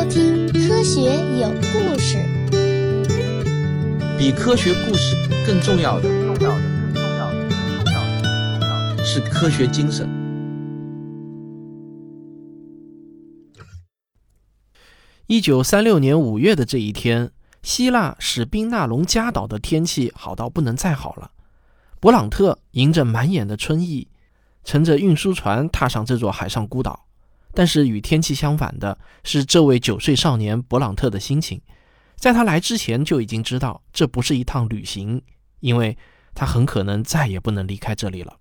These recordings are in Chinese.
收听《科学有故事》。比科学故事更重要的，重要的，更重要的，更重要的，更重要的是科学精神。一九三六年五月的这一天，希腊史宾纳隆加岛的天气好到不能再好了。勃朗特迎着满眼的春意，乘着运输船踏上这座海上孤岛。但是与天气相反的是，这位九岁少年勃朗特的心情，在他来之前就已经知道这不是一趟旅行，因为他很可能再也不能离开这里了。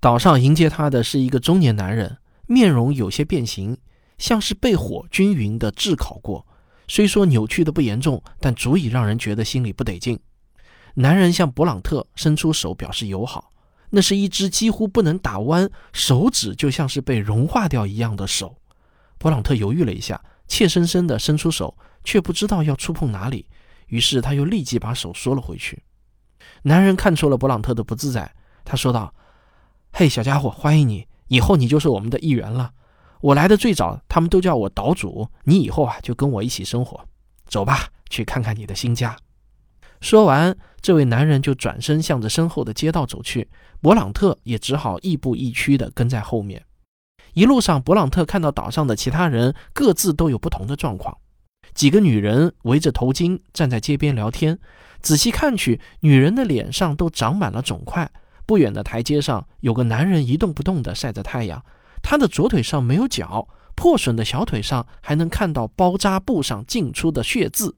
岛上迎接他的是一个中年男人，面容有些变形，像是被火均匀的炙烤过。虽说扭曲的不严重，但足以让人觉得心里不得劲。男人向勃朗特伸出手表示友好。那是一只几乎不能打弯，手指就像是被融化掉一样的手。勃朗特犹豫了一下，怯生生地伸出手，却不知道要触碰哪里。于是他又立即把手缩了回去。男人看出了勃朗特的不自在，他说道：“嘿，小家伙，欢迎你！以后你就是我们的一员了。我来的最早，他们都叫我岛主。你以后啊，就跟我一起生活。走吧，去看看你的新家。”说完，这位男人就转身向着身后的街道走去。勃朗特也只好亦步亦趋地跟在后面。一路上，勃朗特看到岛上的其他人各自都有不同的状况。几个女人围着头巾站在街边聊天，仔细看去，女人的脸上都长满了肿块。不远的台阶上，有个男人一动不动地晒着太阳，他的左腿上没有脚，破损的小腿上还能看到包扎布上浸出的血渍。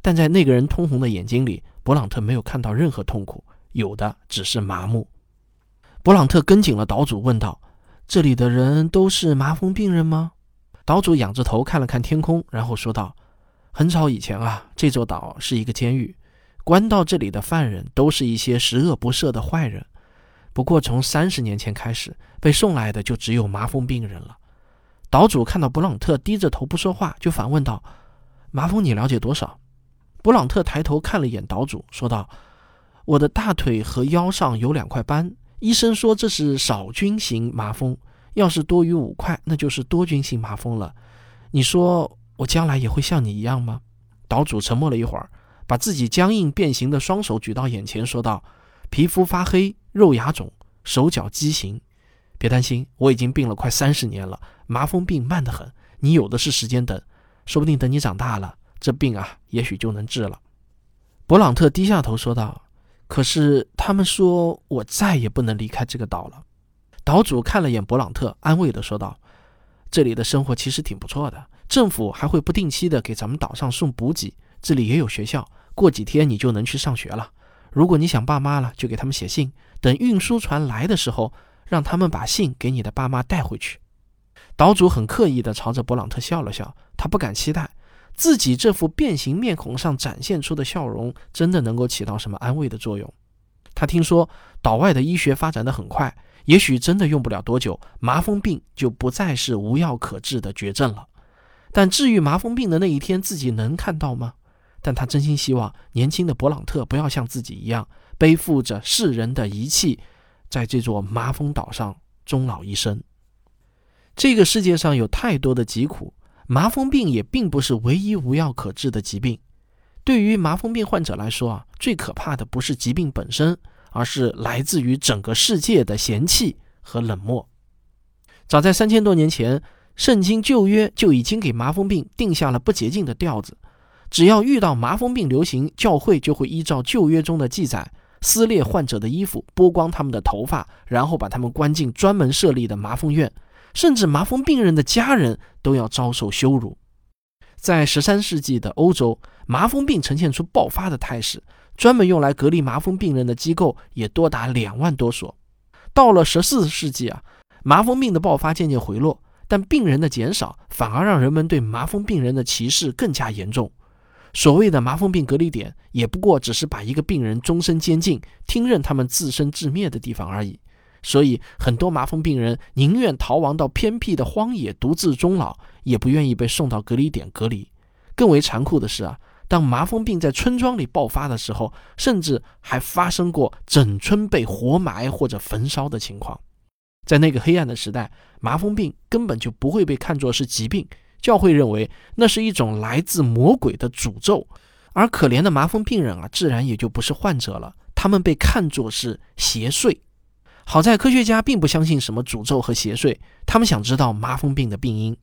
但在那个人通红的眼睛里，勃朗特没有看到任何痛苦，有的只是麻木。勃朗特跟紧了岛主，问道：“这里的人都是麻风病人吗？”岛主仰着头看了看天空，然后说道：“很早以前啊，这座岛是一个监狱，关到这里的犯人都是一些十恶不赦的坏人。不过从三十年前开始，被送来的就只有麻风病人了。”岛主看到勃朗特低着头不说话，就反问道：“麻风你了解多少？”勃朗特抬头看了一眼岛主，说道：“我的大腿和腰上有两块斑，医生说这是少菌型麻风，要是多于五块，那就是多菌型麻风了。你说我将来也会像你一样吗？”岛主沉默了一会儿，把自己僵硬变形的双手举到眼前，说道：“皮肤发黑，肉芽肿，手脚畸形。别担心，我已经病了快三十年了，麻风病慢得很，你有的是时间等，说不定等你长大了。”这病啊，也许就能治了。勃朗特低下头说道：“可是他们说我再也不能离开这个岛了。”岛主看了眼勃朗特，安慰地说道：“这里的生活其实挺不错的，政府还会不定期的给咱们岛上送补给，这里也有学校，过几天你就能去上学了。如果你想爸妈了，就给他们写信，等运输船来的时候，让他们把信给你的爸妈带回去。”岛主很刻意地朝着勃朗特笑了笑，他不敢期待。自己这副变形面孔上展现出的笑容，真的能够起到什么安慰的作用？他听说岛外的医学发展的很快，也许真的用不了多久，麻风病就不再是无药可治的绝症了。但治愈麻风病的那一天，自己能看到吗？但他真心希望年轻的勃朗特不要像自己一样，背负着世人的遗弃，在这座麻风岛上终老一生。这个世界上有太多的疾苦。麻风病也并不是唯一无药可治的疾病。对于麻风病患者来说啊，最可怕的不是疾病本身，而是来自于整个世界的嫌弃和冷漠。早在三千多年前，《圣经旧约》就已经给麻风病定下了不洁净的调子：只要遇到麻风病流行，教会就会依照旧约中的记载，撕裂患者的衣服，剥光他们的头发，然后把他们关进专门设立的麻风院。甚至麻风病人的家人都要遭受羞辱。在十三世纪的欧洲，麻风病呈现出爆发的态势，专门用来隔离麻风病人的机构也多达两万多所。到了十四世纪啊，麻风病的爆发渐渐回落，但病人的减少反而让人们对麻风病人的歧视更加严重。所谓的麻风病隔离点，也不过只是把一个病人终身监禁，听任他们自生自灭的地方而已。所以，很多麻风病人宁愿逃亡到偏僻的荒野独自终老，也不愿意被送到隔离点隔离。更为残酷的是啊，当麻风病在村庄里爆发的时候，甚至还发生过整村被活埋或者焚烧的情况。在那个黑暗的时代，麻风病根本就不会被看作是疾病，教会认为那是一种来自魔鬼的诅咒，而可怜的麻风病人啊，自然也就不是患者了，他们被看作是邪祟。好在科学家并不相信什么诅咒和邪祟，他们想知道麻风病的病因。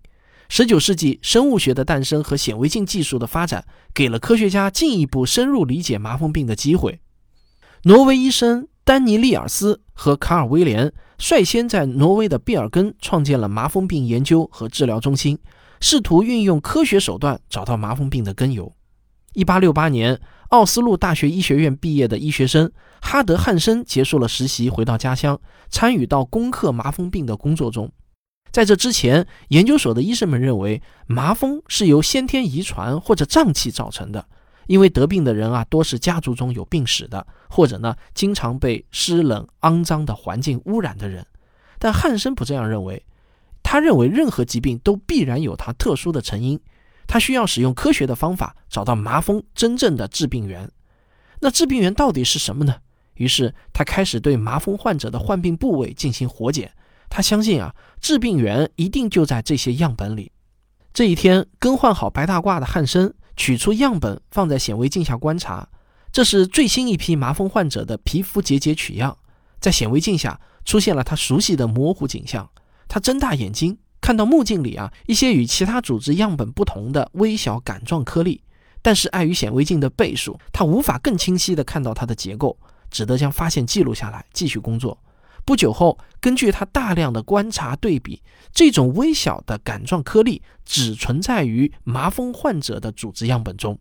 十九世纪，生物学的诞生和显微镜技术的发展，给了科学家进一步深入理解麻风病的机会。挪威医生丹尼利尔斯和卡尔威廉率先在挪威的毕尔根创建了麻风病研究和治疗中心，试图运用科学手段找到麻风病的根由。一八六八年，奥斯陆大学医学院毕业的医学生哈德汉森结束了实习，回到家乡，参与到攻克麻风病的工作中。在这之前，研究所的医生们认为麻风是由先天遗传或者瘴气造成的，因为得病的人啊多是家族中有病史的，或者呢经常被湿冷肮脏的环境污染的人。但汉森不这样认为，他认为任何疾病都必然有它特殊的成因，他需要使用科学的方法找到麻风真正的致病源。那致病源到底是什么呢？于是他开始对麻风患者的患病部位进行活检。他相信啊，致病源一定就在这些样本里。这一天，更换好白大褂的汉森取出样本，放在显微镜下观察。这是最新一批麻风患者的皮肤结节取样，在显微镜下出现了他熟悉的模糊景象。他睁大眼睛，看到目镜里啊一些与其他组织样本不同的微小杆状颗粒，但是碍于显微镜的倍数，他无法更清晰地看到它的结构，只得将发现记录下来，继续工作。不久后，根据他大量的观察对比，这种微小的杆状颗粒只存在于麻风患者的组织样本中。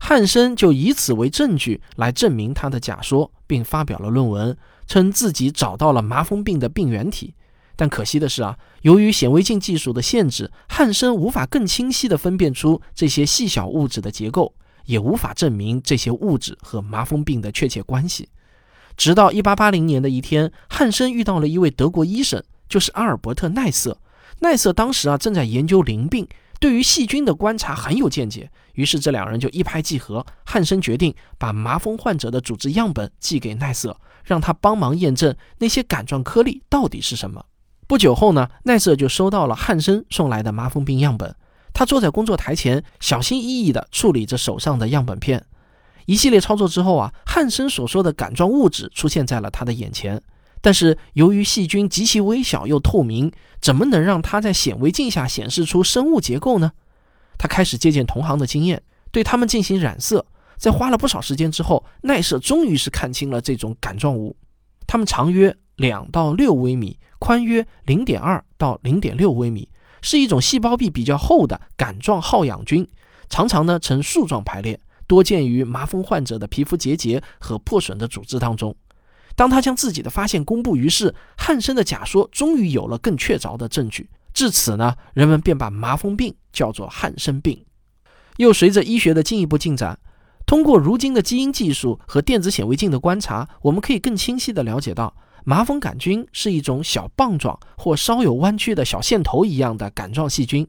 汉森就以此为证据来证明他的假说，并发表了论文，称自己找到了麻风病的病原体。但可惜的是啊，由于显微镜技术的限制，汉森无法更清晰地分辨出这些细小物质的结构，也无法证明这些物质和麻风病的确切关系。直到1880年的一天，汉森遇到了一位德国医生，就是阿尔伯特·奈瑟。奈瑟当时啊正在研究淋病，对于细菌的观察很有见解。于是这两人就一拍即合。汉森决定把麻风患者的组织样本寄给奈瑟，让他帮忙验证那些杆状颗粒到底是什么。不久后呢，奈瑟就收到了汉森送来的麻风病样本。他坐在工作台前，小心翼翼地处理着手上的样本片。一系列操作之后啊，汉森所说的杆状物质出现在了他的眼前。但是由于细菌极其微小又透明，怎么能让他在显微镜下显示出生物结构呢？他开始借鉴同行的经验，对他们进行染色。在花了不少时间之后，奈瑟终于是看清了这种杆状物。它们长约两到六微米，宽约零点二到零点六微米，是一种细胞壁比较厚的杆状好氧菌，常常呢呈树状排列。多见于麻风患者的皮肤结节和破损的组织当中。当他将自己的发现公布于世，汉森的假说终于有了更确凿的证据。至此呢，人们便把麻风病叫做汉森病。又随着医学的进一步进展，通过如今的基因技术和电子显微镜的观察，我们可以更清晰地了解到，麻风杆菌是一种小棒状或稍有弯曲的小线头一样的杆状细菌。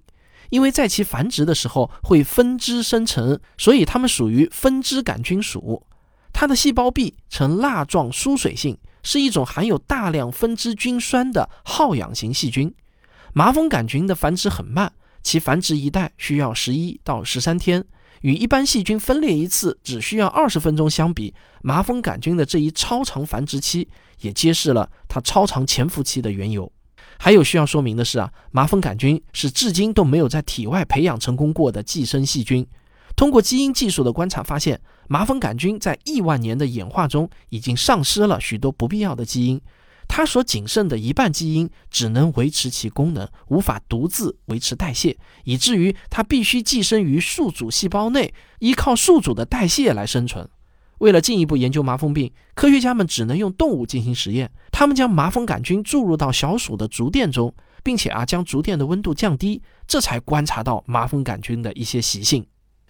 因为在其繁殖的时候会分支生成，所以它们属于分支杆菌属。它的细胞壁呈蜡状疏水性，是一种含有大量分支菌酸的好氧型细菌。麻风杆菌的繁殖很慢，其繁殖一代需要十一到十三天，与一般细菌分裂一次只需要二十分钟相比，麻风杆菌的这一超长繁殖期也揭示了它超长潜伏期的缘由。还有需要说明的是啊，麻风杆菌是至今都没有在体外培养成功过的寄生细菌。通过基因技术的观察发现，麻风杆菌在亿万年的演化中已经丧失了许多不必要的基因，它所仅剩的一半基因只能维持其功能，无法独自维持代谢，以至于它必须寄生于宿主细胞内，依靠宿主的代谢来生存。为了进一步研究麻风病，科学家们只能用动物进行实验。他们将麻风杆菌注入到小鼠的竹垫中，并且啊将竹垫的温度降低，这才观察到麻风杆菌的一些习性。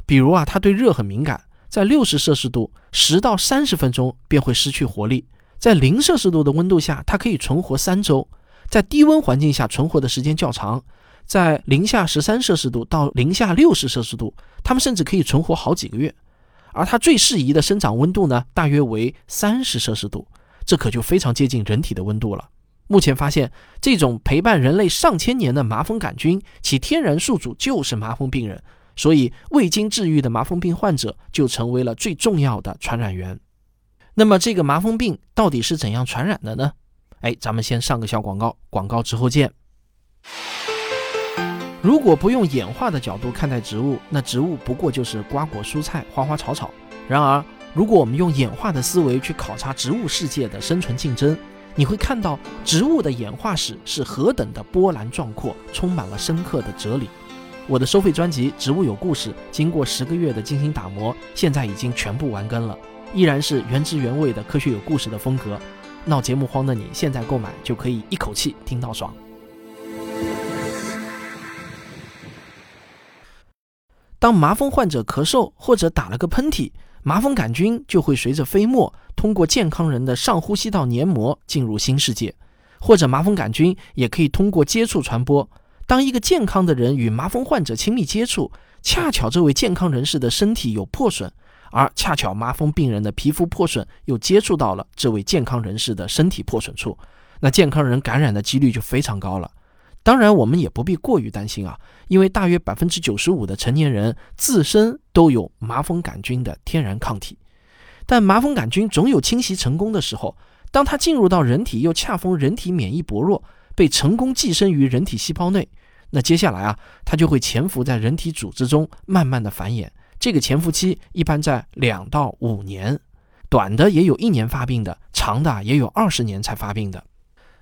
比如啊，它对热很敏感，在六十摄氏度十到三十分钟便会失去活力；在零摄氏度的温度下，它可以存活三周；在低温环境下存活的时间较长，在零下十三摄氏度到零下六十摄氏度，它们甚至可以存活好几个月。而它最适宜的生长温度呢，大约为三十摄氏度，这可就非常接近人体的温度了。目前发现，这种陪伴人类上千年的麻风杆菌，其天然宿主就是麻风病人，所以未经治愈的麻风病患者就成为了最重要的传染源。那么，这个麻风病到底是怎样传染的呢？哎，咱们先上个小广告，广告之后见。如果不用演化的角度看待植物，那植物不过就是瓜果蔬菜、花花草草。然而，如果我们用演化的思维去考察植物世界的生存竞争，你会看到植物的演化史是何等的波澜壮阔，充满了深刻的哲理。我的收费专辑《植物有故事》经过十个月的精心打磨，现在已经全部完更了，依然是原汁原味的科学有故事的风格。闹节目荒的你，现在购买就可以一口气听到爽。当麻风患者咳嗽或者打了个喷嚏，麻风杆菌就会随着飞沫通过健康人的上呼吸道黏膜进入新世界，或者麻风杆菌也可以通过接触传播。当一个健康的人与麻风患者亲密接触，恰巧这位健康人士的身体有破损，而恰巧麻风病人的皮肤破损又接触到了这位健康人士的身体破损处，那健康人感染的几率就非常高了。当然，我们也不必过于担心啊，因为大约百分之九十五的成年人自身都有麻风杆菌的天然抗体。但麻风杆菌总有侵袭成功的时候，当它进入到人体，又恰逢人体免疫薄弱，被成功寄生于人体细胞内，那接下来啊，它就会潜伏在人体组织中，慢慢的繁衍。这个潜伏期一般在两到五年，短的也有一年发病的，长的也有二十年才发病的。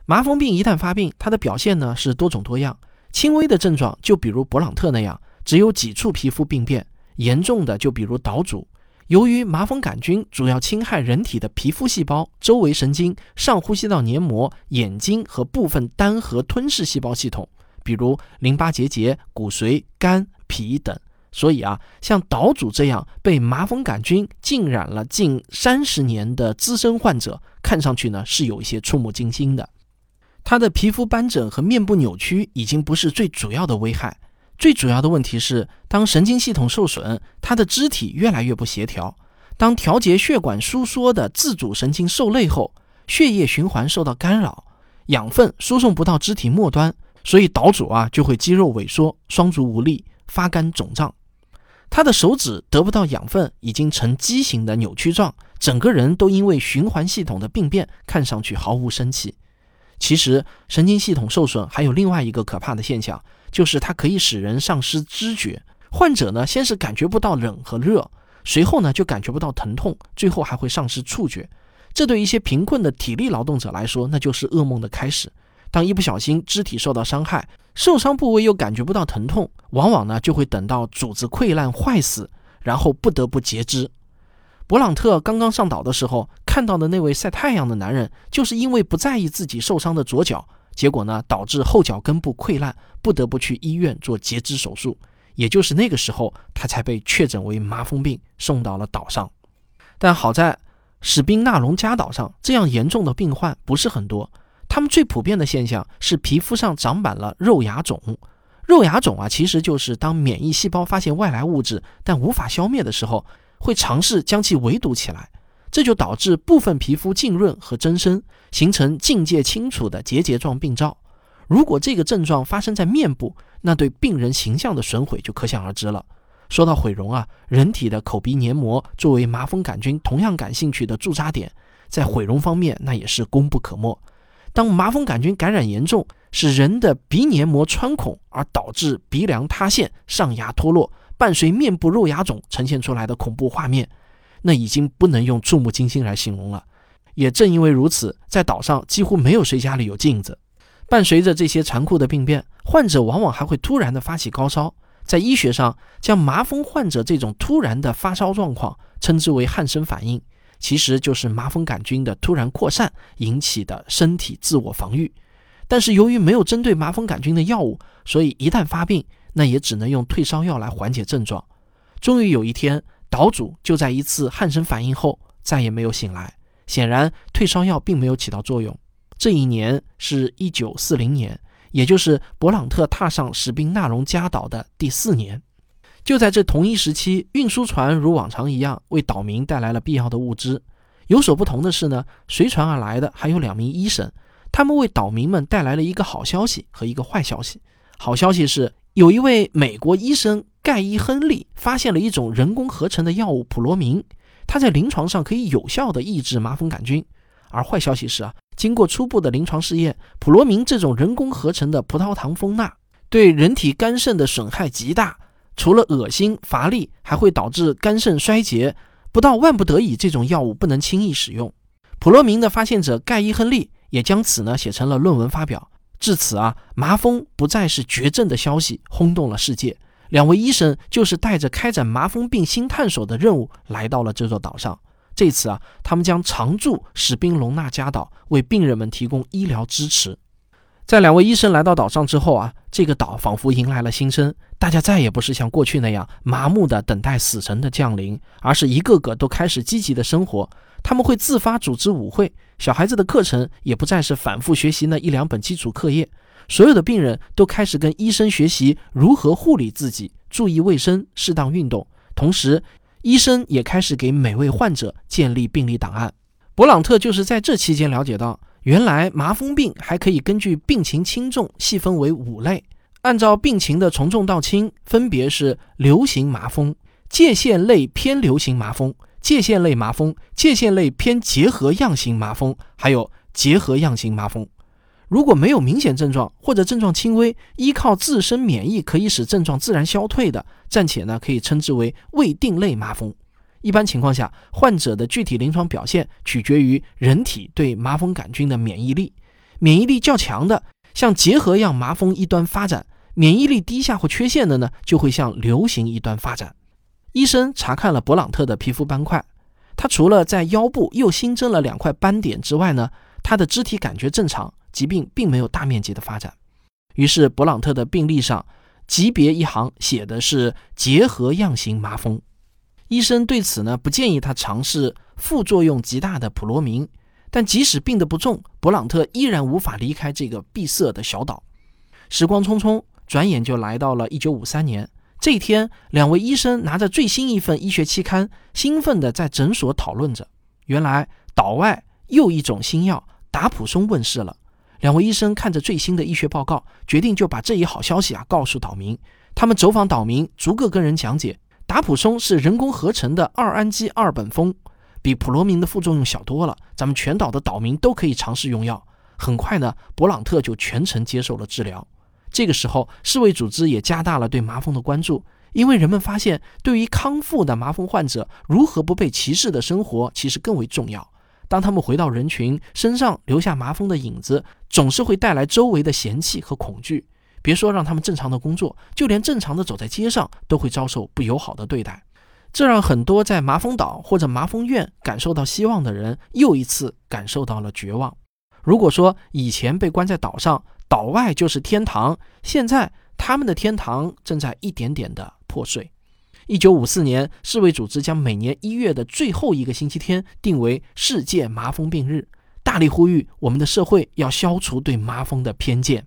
麻风病一旦发病，它的表现呢是多种多样。轻微的症状就比如勃朗特那样，只有几处皮肤病变；严重的就比如岛主。由于麻风杆菌主要侵害人体的皮肤细胞、周围神经、上呼吸道黏膜、眼睛和部分单核吞噬细胞系统，比如淋巴结节、骨髓、肝、脾等。所以啊，像岛主这样被麻风杆菌浸染了近三十年的资深患者，看上去呢是有一些触目惊心的。他的皮肤斑疹和面部扭曲已经不是最主要的危害，最主要的问题是，当神经系统受损，他的肢体越来越不协调。当调节血管收缩的自主神经受累后，血液循环受到干扰，养分输送不到肢体末端，所以岛主啊就会肌肉萎缩、双足无力、发干肿胀。他的手指得不到养分，已经呈畸形的扭曲状，整个人都因为循环系统的病变，看上去毫无生气。其实，神经系统受损还有另外一个可怕的现象，就是它可以使人丧失知觉。患者呢，先是感觉不到冷和热，随后呢就感觉不到疼痛，最后还会丧失触觉。这对一些贫困的体力劳动者来说，那就是噩梦的开始。当一不小心肢体受到伤害，受伤部位又感觉不到疼痛，往往呢就会等到组织溃烂坏死，然后不得不截肢。勃朗特刚刚上岛的时候，看到的那位晒太阳的男人，就是因为不在意自己受伤的左脚，结果呢，导致后脚根部溃烂，不得不去医院做截肢手术。也就是那个时候，他才被确诊为麻风病，送到了岛上。但好在史宾纳隆加岛上，这样严重的病患不是很多。他们最普遍的现象是皮肤上长满了肉芽肿。肉芽肿啊，其实就是当免疫细胞发现外来物质但无法消灭的时候。会尝试将其围堵起来，这就导致部分皮肤浸润和增生，形成境界清楚的结节状病灶。如果这个症状发生在面部，那对病人形象的损毁就可想而知了。说到毁容啊，人体的口鼻黏膜作为麻风杆菌同样感兴趣的驻扎点，在毁容方面那也是功不可没。当麻风杆菌感染严重，使人的鼻黏膜穿孔，而导致鼻梁塌陷、上牙脱落。伴随面部肉芽肿呈现出来的恐怖画面，那已经不能用触目惊心来形容了。也正因为如此，在岛上几乎没有谁家里有镜子。伴随着这些残酷的病变，患者往往还会突然的发起高烧。在医学上，将麻风患者这种突然的发烧状况称之为汗生反应，其实就是麻风杆菌的突然扩散引起的身体自我防御。但是由于没有针对麻风杆菌的药物，所以一旦发病，那也只能用退烧药来缓解症状。终于有一天，岛主就在一次汗生反应后再也没有醒来。显然，退烧药并没有起到作用。这一年是一九四零年，也就是勃朗特踏上史宾纳龙加岛的第四年。就在这同一时期，运输船如往常一样为岛民带来了必要的物资。有所不同的是呢，随船而来的还有两名医生。他们为岛民们带来了一个好消息和一个坏消息。好消息是，有一位美国医生盖伊·亨利发现了一种人工合成的药物普罗明，它在临床上可以有效地抑制麻风杆菌。而坏消息是啊，经过初步的临床试验，普罗明这种人工合成的葡萄糖蜂钠对人体肝肾的损害极大，除了恶心乏力，还会导致肝肾衰竭。不到万不得已，这种药物不能轻易使用。普罗明的发现者盖伊·亨利也将此呢写成了论文发表。至此啊，麻风不再是绝症的消息轰动了世界。两位医生就是带着开展麻风病新探索的任务来到了这座岛上。这次啊，他们将常驻史宾隆纳加岛，为病人们提供医疗支持。在两位医生来到岛上之后啊，这个岛仿佛迎来了新生。大家再也不是像过去那样麻木地等待死神的降临，而是一个个都开始积极的生活。他们会自发组织舞会，小孩子的课程也不再是反复学习那一两本基础课业。所有的病人都开始跟医生学习如何护理自己，注意卫生，适当运动。同时，医生也开始给每位患者建立病历档案。勃朗特就是在这期间了解到。原来麻风病还可以根据病情轻重细分为五类，按照病情的从重到轻，分别是流行麻风、界限类偏流行麻风、界限类麻风、界限类偏结核样型麻风，还有结核样型麻风。如果没有明显症状或者症状轻微，依靠自身免疫可以使症状自然消退的，暂且呢可以称之为未定类麻风。一般情况下，患者的具体临床表现取决于人体对麻风杆菌的免疫力。免疫力较强的，像结核样麻风一端发展；免疫力低下或缺陷的呢，就会向流行一端发展。医生查看了勃朗特的皮肤斑块，他除了在腰部又新增了两块斑点之外呢，他的肢体感觉正常，疾病并没有大面积的发展。于是，勃朗特的病历上级别一行写的是结核样型麻风。医生对此呢不建议他尝试副作用极大的普罗明，但即使病得不重，勃朗特依然无法离开这个闭塞的小岛。时光匆匆，转眼就来到了1953年。这一天，两位医生拿着最新一份医学期刊，兴奋地在诊所讨论着。原来，岛外又一种新药达普松问世了。两位医生看着最新的医学报告，决定就把这一好消息啊告诉岛民。他们走访岛民，逐个跟人讲解。达普松是人工合成的二氨基二苯酚，比普罗明的副作用小多了。咱们全岛的岛民都可以尝试用药。很快呢，勃朗特就全程接受了治疗。这个时候，世卫组织也加大了对麻风的关注，因为人们发现，对于康复的麻风患者，如何不被歧视的生活其实更为重要。当他们回到人群，身上留下麻风的影子，总是会带来周围的嫌弃和恐惧。别说让他们正常的工作，就连正常的走在街上都会遭受不友好的对待，这让很多在麻风岛或者麻风院感受到希望的人又一次感受到了绝望。如果说以前被关在岛上，岛外就是天堂，现在他们的天堂正在一点点的破碎。一九五四年，世卫组织将每年一月的最后一个星期天定为世界麻风病日，大力呼吁我们的社会要消除对麻风的偏见。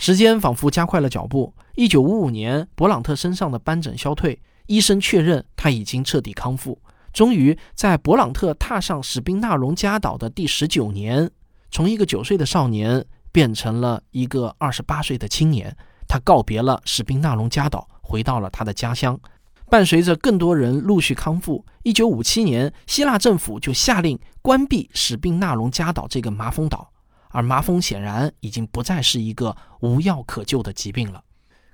时间仿佛加快了脚步。一九五五年，勃朗特身上的斑疹消退，医生确认他已经彻底康复。终于，在勃朗特踏上史宾纳隆加岛的第十九年，从一个九岁的少年变成了一个二十八岁的青年。他告别了史宾纳隆加岛，回到了他的家乡。伴随着更多人陆续康复，一九五七年，希腊政府就下令关闭史宾纳隆加岛这个麻风岛。而麻风显然已经不再是一个无药可救的疾病了。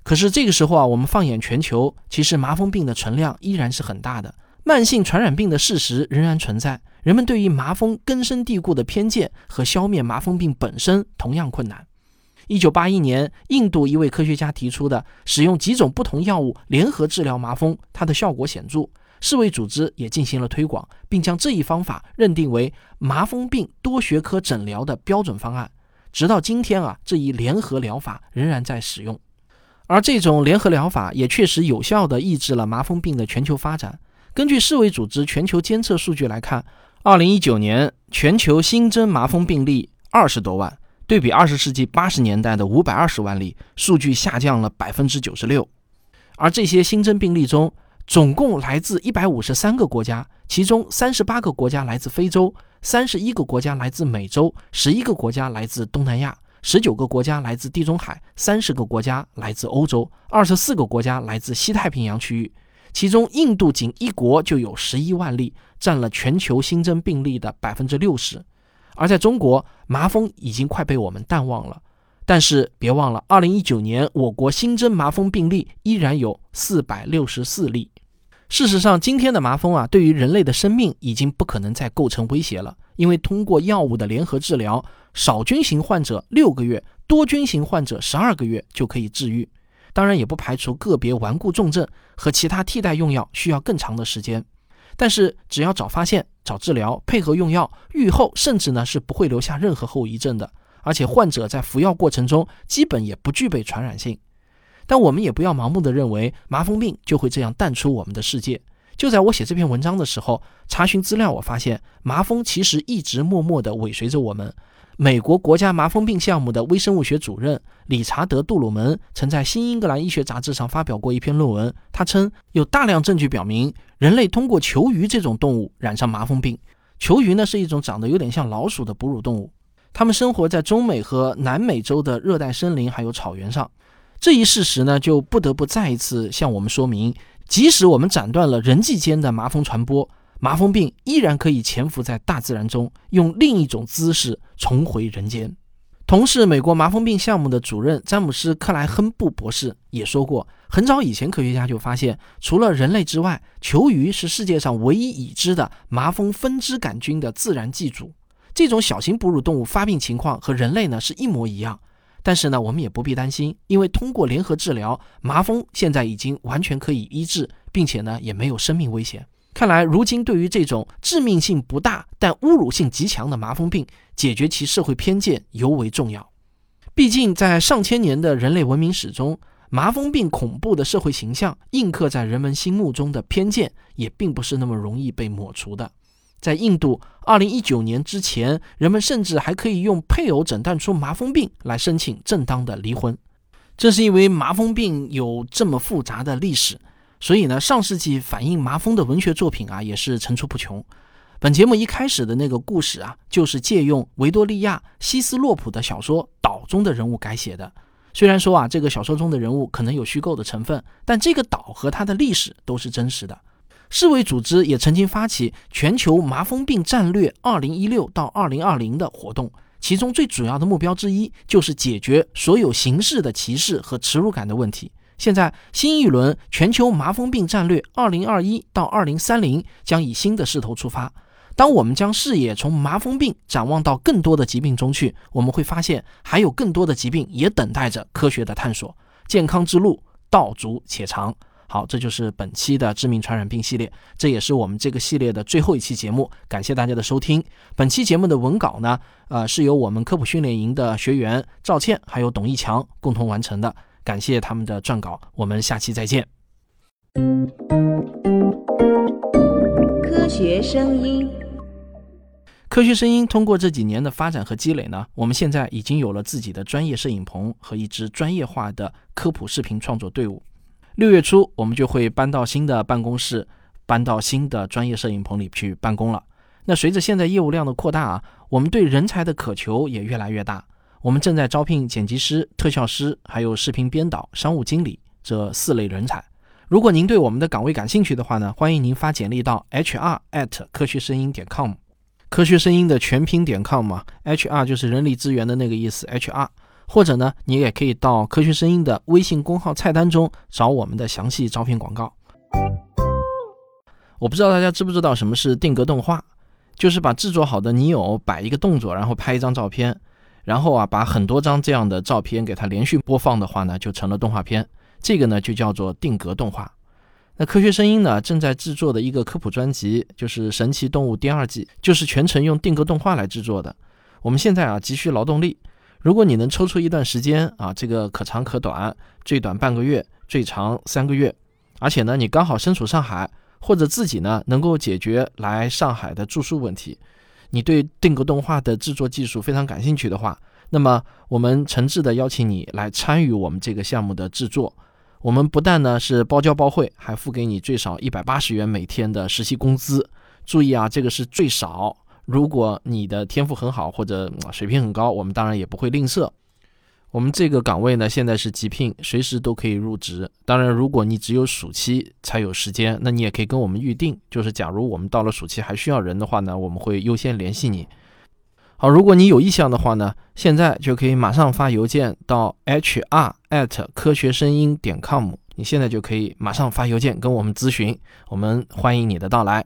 可是这个时候啊，我们放眼全球，其实麻风病的存量依然是很大的，慢性传染病的事实仍然存在。人们对于麻风根深蒂固的偏见和消灭麻风病本身同样困难。一九八一年，印度一位科学家提出的使用几种不同药物联合治疗麻风，它的效果显著。世卫组织也进行了推广，并将这一方法认定为麻风病多学科诊疗的标准方案。直到今天啊，这一联合疗法仍然在使用。而这种联合疗法也确实有效地抑制了麻风病的全球发展。根据世卫组织全球监测数据来看，2019年全球新增麻风病例二十多万，对比20世纪80年代的520万例，数据下降了96%。而这些新增病例中，总共来自一百五十三个国家，其中三十八个国家来自非洲，三十一个国家来自美洲，十一个国家来自东南亚，十九个国家来自地中海，三十个国家来自欧洲，二十四个国家来自西太平洋区域。其中，印度仅一国就有十一万例，占了全球新增病例的百分之六十。而在中国，麻风已经快被我们淡忘了。但是别忘了，二零一九年我国新增麻风病例依然有四百六十四例。事实上，今天的麻风啊，对于人类的生命已经不可能再构成威胁了，因为通过药物的联合治疗，少菌型患者六个月，多菌型患者十二个月就可以治愈。当然，也不排除个别顽固重症和其他替代用药需要更长的时间。但是，只要早发现、早治疗、配合用药，愈后甚至呢是不会留下任何后遗症的。而且患者在服药过程中基本也不具备传染性，但我们也不要盲目的认为麻风病就会这样淡出我们的世界。就在我写这篇文章的时候，查询资料，我发现麻风其实一直默默地尾随着我们。美国国家麻风病项目的微生物学主任理查德·杜鲁门曾在《新英格兰医学杂志》上发表过一篇论文，他称有大量证据表明，人类通过球鱼这种动物染上麻风病。球鱼呢是一种长得有点像老鼠的哺乳动物。它们生活在中美和南美洲的热带森林还有草原上，这一事实呢，就不得不再一次向我们说明，即使我们斩断了人际间的麻风传播，麻风病依然可以潜伏在大自然中，用另一种姿势重回人间。同是美国麻风病项目的主任詹姆斯·克莱亨布博士也说过，很早以前科学家就发现，除了人类之外，球鱼是世界上唯一已知的麻风分支杆菌的自然寄主。这种小型哺乳动物发病情况和人类呢是一模一样，但是呢我们也不必担心，因为通过联合治疗，麻风现在已经完全可以医治，并且呢也没有生命危险。看来如今对于这种致命性不大但侮辱性极强的麻风病，解决其社会偏见尤为重要。毕竟在上千年的人类文明史中，麻风病恐怖的社会形象印刻在人们心目中的偏见，也并不是那么容易被抹除的。在印度，二零一九年之前，人们甚至还可以用配偶诊断出麻风病来申请正当的离婚。正是因为麻风病有这么复杂的历史，所以呢，上世纪反映麻风的文学作品啊，也是层出不穷。本节目一开始的那个故事啊，就是借用维多利亚·希斯洛普的小说《岛》中的人物改写的。虽然说啊，这个小说中的人物可能有虚构的成分，但这个岛和它的历史都是真实的。世卫组织也曾经发起全球麻风病战略二零一六到二零二零的活动，其中最主要的目标之一就是解决所有形式的歧视和耻辱感的问题。现在，新一轮全球麻风病战略二零二一到二零三零将以新的势头出发。当我们将视野从麻风病展望到更多的疾病中去，我们会发现还有更多的疾病也等待着科学的探索。健康之路道阻且长。好，这就是本期的致命传染病系列，这也是我们这个系列的最后一期节目。感谢大家的收听。本期节目的文稿呢，呃，是由我们科普训练营的学员赵倩还有董一强共同完成的，感谢他们的撰稿。我们下期再见。科学声音，科学声音通过这几年的发展和积累呢，我们现在已经有了自己的专业摄影棚和一支专业化的科普视频创作队伍。六月初，我们就会搬到新的办公室，搬到新的专业摄影棚里去办公了。那随着现在业务量的扩大啊，我们对人才的渴求也越来越大。我们正在招聘剪辑师、特效师，还有视频编导、商务经理这四类人才。如果您对我们的岗位感兴趣的话呢，欢迎您发简历到 hr at 科学声音点 com，科学声音的全拼点 com 嘛，hr 就是人力资源的那个意思，hr。或者呢，你也可以到科学声音的微信公号菜单中找我们的详细招聘广告。我不知道大家知不知道什么是定格动画，就是把制作好的泥偶摆一个动作，然后拍一张照片，然后啊把很多张这样的照片给它连续播放的话呢，就成了动画片。这个呢就叫做定格动画。那科学声音呢正在制作的一个科普专辑，就是《神奇动物》第二季，就是全程用定格动画来制作的。我们现在啊急需劳动力。如果你能抽出一段时间啊，这个可长可短，最短半个月，最长三个月，而且呢，你刚好身处上海，或者自己呢能够解决来上海的住宿问题，你对定格动画的制作技术非常感兴趣的话，那么我们诚挚的邀请你来参与我们这个项目的制作。我们不但呢是包教包会，还付给你最少一百八十元每天的实习工资。注意啊，这个是最少。如果你的天赋很好或者水平很高，我们当然也不会吝啬。我们这个岗位呢，现在是急聘，随时都可以入职。当然，如果你只有暑期才有时间，那你也可以跟我们预定。就是假如我们到了暑期还需要人的话呢，我们会优先联系你。好，如果你有意向的话呢，现在就可以马上发邮件到 hr@ 科学声音点 com。你现在就可以马上发邮件跟我们咨询，我们欢迎你的到来。